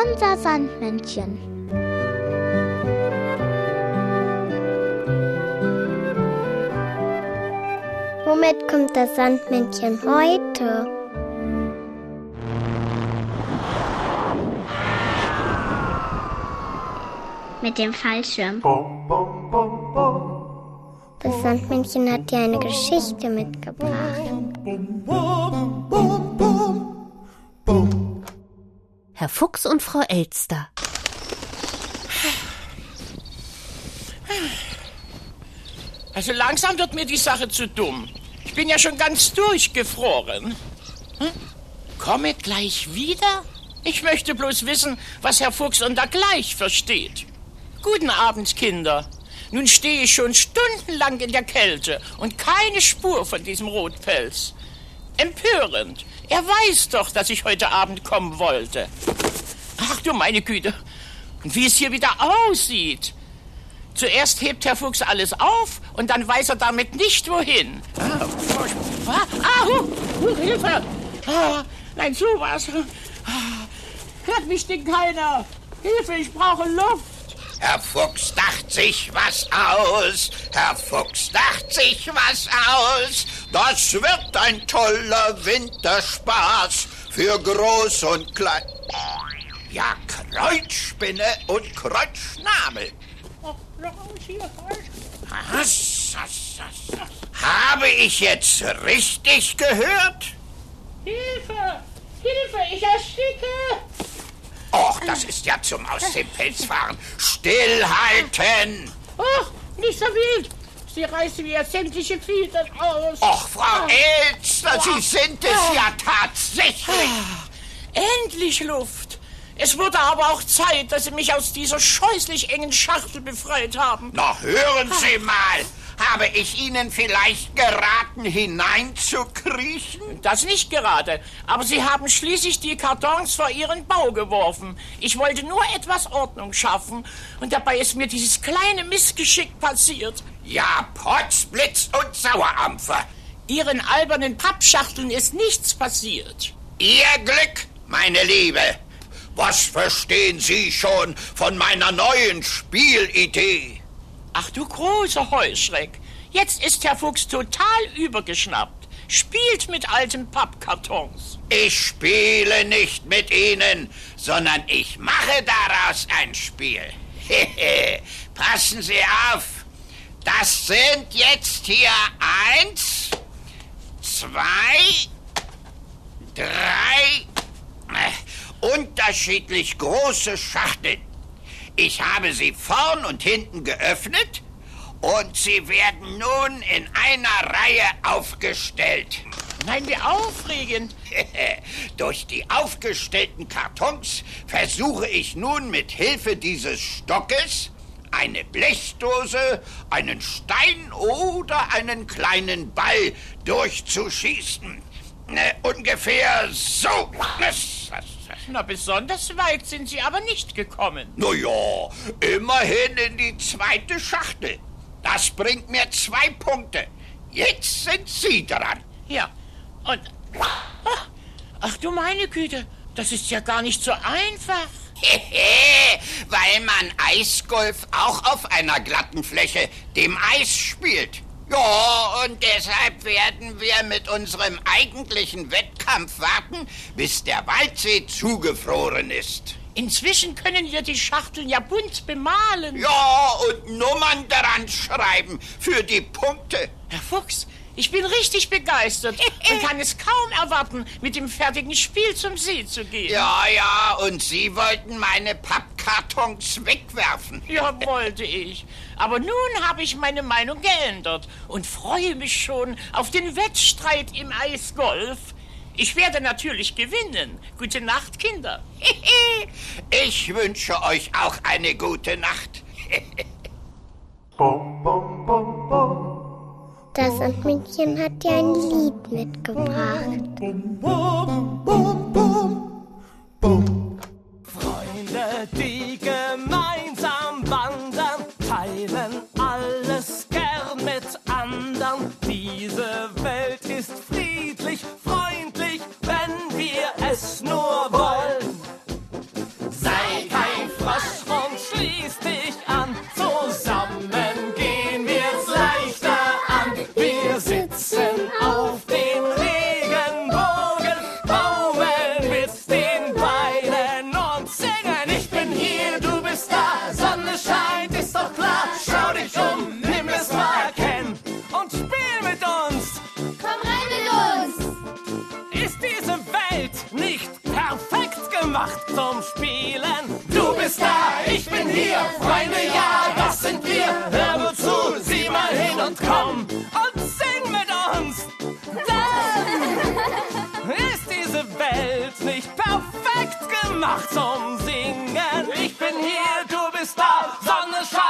Unser Sandmännchen. Womit kommt das Sandmännchen heute? Mit dem Fallschirm. Das Sandmännchen hat dir eine Geschichte mitgebracht. Herr Fuchs und Frau Elster. Also langsam wird mir die Sache zu dumm. Ich bin ja schon ganz durchgefroren. Hm? Komme gleich wieder? Ich möchte bloß wissen, was Herr Fuchs unter gleich versteht. Guten Abend, Kinder. Nun stehe ich schon stundenlang in der Kälte und keine Spur von diesem Rotpelz. Empörend. Er weiß doch, dass ich heute Abend kommen wollte. Ach du meine Güte. Und wie es hier wieder aussieht. Zuerst hebt Herr Fuchs alles auf und dann weiß er damit nicht wohin. Ah, ah, ah hu, Hilfe! Ah, nein, sowas. Ah, hört mich denn keiner? Hilfe, ich brauche Luft. Herr Fuchs dacht sich was aus. Herr Fuchs dacht sich was aus. Das wird ein toller Winterspaß für Groß und Klein. Ja, Kreuzspinne und Kreuzschnabel. Was? Habe ich jetzt richtig gehört? Hilfe! Hilfe, ich ersticke! Das ist ja zum Aus dem Pelz fahren. Stillhalten! Ach, nicht so wild! Sie reißen mir sämtliche Federn aus. Och, Frau Elster, Sie sind es ja tatsächlich. Endlich Luft! Es wurde aber auch Zeit, dass Sie mich aus dieser scheußlich engen Schachtel befreit haben. Na, hören Sie mal. Habe ich Ihnen vielleicht geraten, hineinzukriechen? Das nicht gerade, aber Sie haben schließlich die Kartons vor Ihren Bau geworfen. Ich wollte nur etwas Ordnung schaffen und dabei ist mir dieses kleine Missgeschick passiert. Ja, Potzblitz und Sauerampfer. Ihren albernen Pappschachteln ist nichts passiert. Ihr Glück, meine Liebe. Was verstehen Sie schon von meiner neuen Spielidee? Ach du großer Heuschreck. Jetzt ist Herr Fuchs total übergeschnappt. Spielt mit alten Pappkartons. Ich spiele nicht mit Ihnen, sondern ich mache daraus ein Spiel. Passen Sie auf. Das sind jetzt hier eins, zwei, drei, äh, unterschiedlich große Schachteln. Ich habe sie vorn und hinten geöffnet und sie werden nun in einer Reihe aufgestellt. Nein, wie aufregend. Durch die aufgestellten Kartons versuche ich nun mit Hilfe dieses Stockes eine Blechdose, einen Stein oder einen kleinen Ball durchzuschießen. Äh, ungefähr so. Na, besonders weit sind Sie aber nicht gekommen. Na ja, immerhin in die zweite Schachtel. Das bringt mir zwei Punkte. Jetzt sind Sie dran. Ja, und... Ach, ach du meine Güte, das ist ja gar nicht so einfach. Weil man Eisgolf auch auf einer glatten Fläche, dem Eis, spielt. Ja, und deshalb werden wir mit unserem eigentlichen Wettkampf warten, bis der Waldsee zugefroren ist. Inzwischen können wir die Schachteln ja bunt bemalen. Ja, und Nummern daran schreiben für die Punkte. Herr Fuchs, ich bin richtig begeistert und kann es kaum erwarten, mit dem fertigen Spiel zum See zu gehen. Ja, ja, und Sie wollten meine Pappkartons wegwerfen. Ja, wollte ich. Aber nun habe ich meine Meinung geändert und freue mich schon auf den Wettstreit im Eisgolf. Ich werde natürlich gewinnen. Gute Nacht, Kinder. ich wünsche euch auch eine gute Nacht. Das Sandmännchen hat dir ein Lied mitgebracht. Freunde, die vom Singen. Ich bin hier, du bist da, Sonne scheint.